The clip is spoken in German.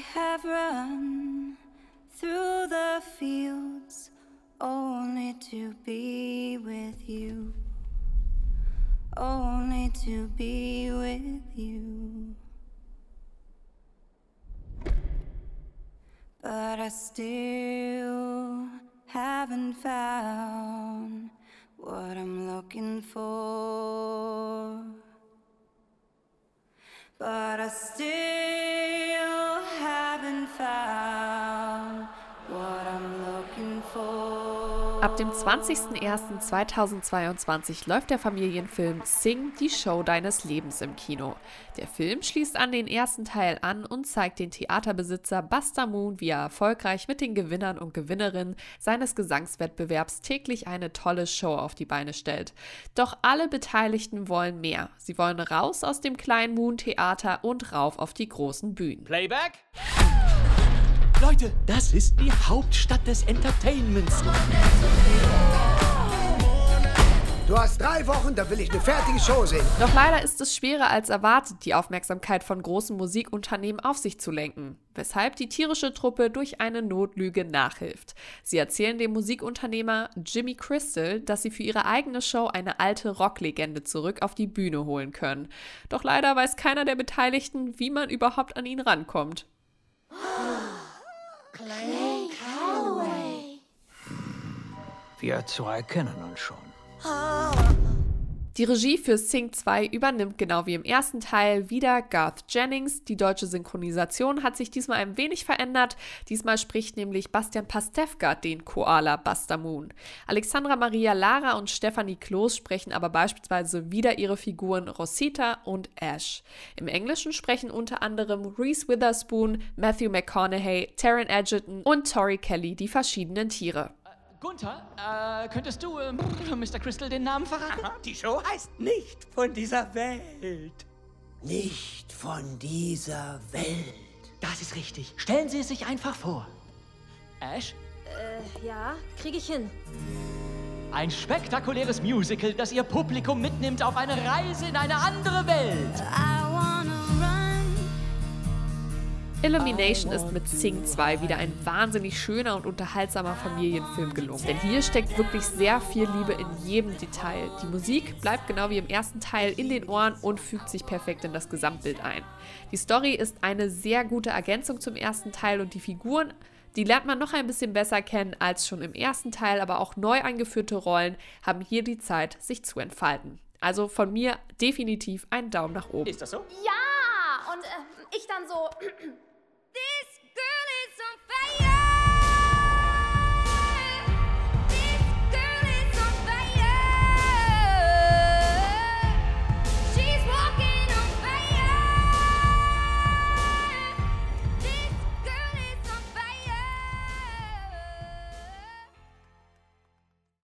have run through the fields only to be with you. Only to be with you. But I still haven't found what I'm looking for. But I still Ab dem 20.01.2022 läuft der Familienfilm Sing, die Show deines Lebens im Kino. Der Film schließt an den ersten Teil an und zeigt den Theaterbesitzer Buster Moon, wie er erfolgreich mit den Gewinnern und Gewinnerinnen seines Gesangswettbewerbs täglich eine tolle Show auf die Beine stellt. Doch alle Beteiligten wollen mehr. Sie wollen raus aus dem kleinen Moon Theater und rauf auf die großen Bühnen. Playback? Leute, das ist die Hauptstadt des Entertainments. Du hast drei Wochen, da will ich eine fertige Show sehen. Doch leider ist es schwerer als erwartet, die Aufmerksamkeit von großen Musikunternehmen auf sich zu lenken, weshalb die tierische Truppe durch eine Notlüge nachhilft. Sie erzählen dem Musikunternehmer Jimmy Crystal, dass sie für ihre eigene Show eine alte Rocklegende zurück auf die Bühne holen können. Doch leider weiß keiner der Beteiligten, wie man überhaupt an ihn rankommt. Wir zwei kennen uns schon. Die Regie für Sing 2 übernimmt genau wie im ersten Teil wieder Garth Jennings. Die deutsche Synchronisation hat sich diesmal ein wenig verändert. Diesmal spricht nämlich Bastian Pastewka den Koala Buster Moon. Alexandra Maria Lara und Stephanie Kloß sprechen aber beispielsweise wieder ihre Figuren Rosita und Ash. Im Englischen sprechen unter anderem Reese Witherspoon, Matthew McConaughey, Taron Egerton und Tori Kelly die verschiedenen Tiere. Gunther, äh, könntest du äh, Mr. Crystal den Namen verraten? Die Show heißt nicht von dieser Welt. Nicht von dieser Welt. Das ist richtig. Stellen Sie es sich einfach vor. Ash, Äh, ja, kriege ich hin. ein spektakuläres Musical, das Ihr Publikum mitnimmt auf eine Reise in eine andere Welt. I wanna. Illumination ist mit Sing 2 wieder ein wahnsinnig schöner und unterhaltsamer Familienfilm gelungen. Denn hier steckt wirklich sehr viel Liebe in jedem Detail. Die Musik bleibt genau wie im ersten Teil in den Ohren und fügt sich perfekt in das Gesamtbild ein. Die Story ist eine sehr gute Ergänzung zum ersten Teil und die Figuren die lernt man noch ein bisschen besser kennen als schon im ersten Teil, aber auch neu eingeführte Rollen haben hier die Zeit, sich zu entfalten. Also von mir definitiv ein Daumen nach oben. Ist das so? Ja! Und äh, ich dann so.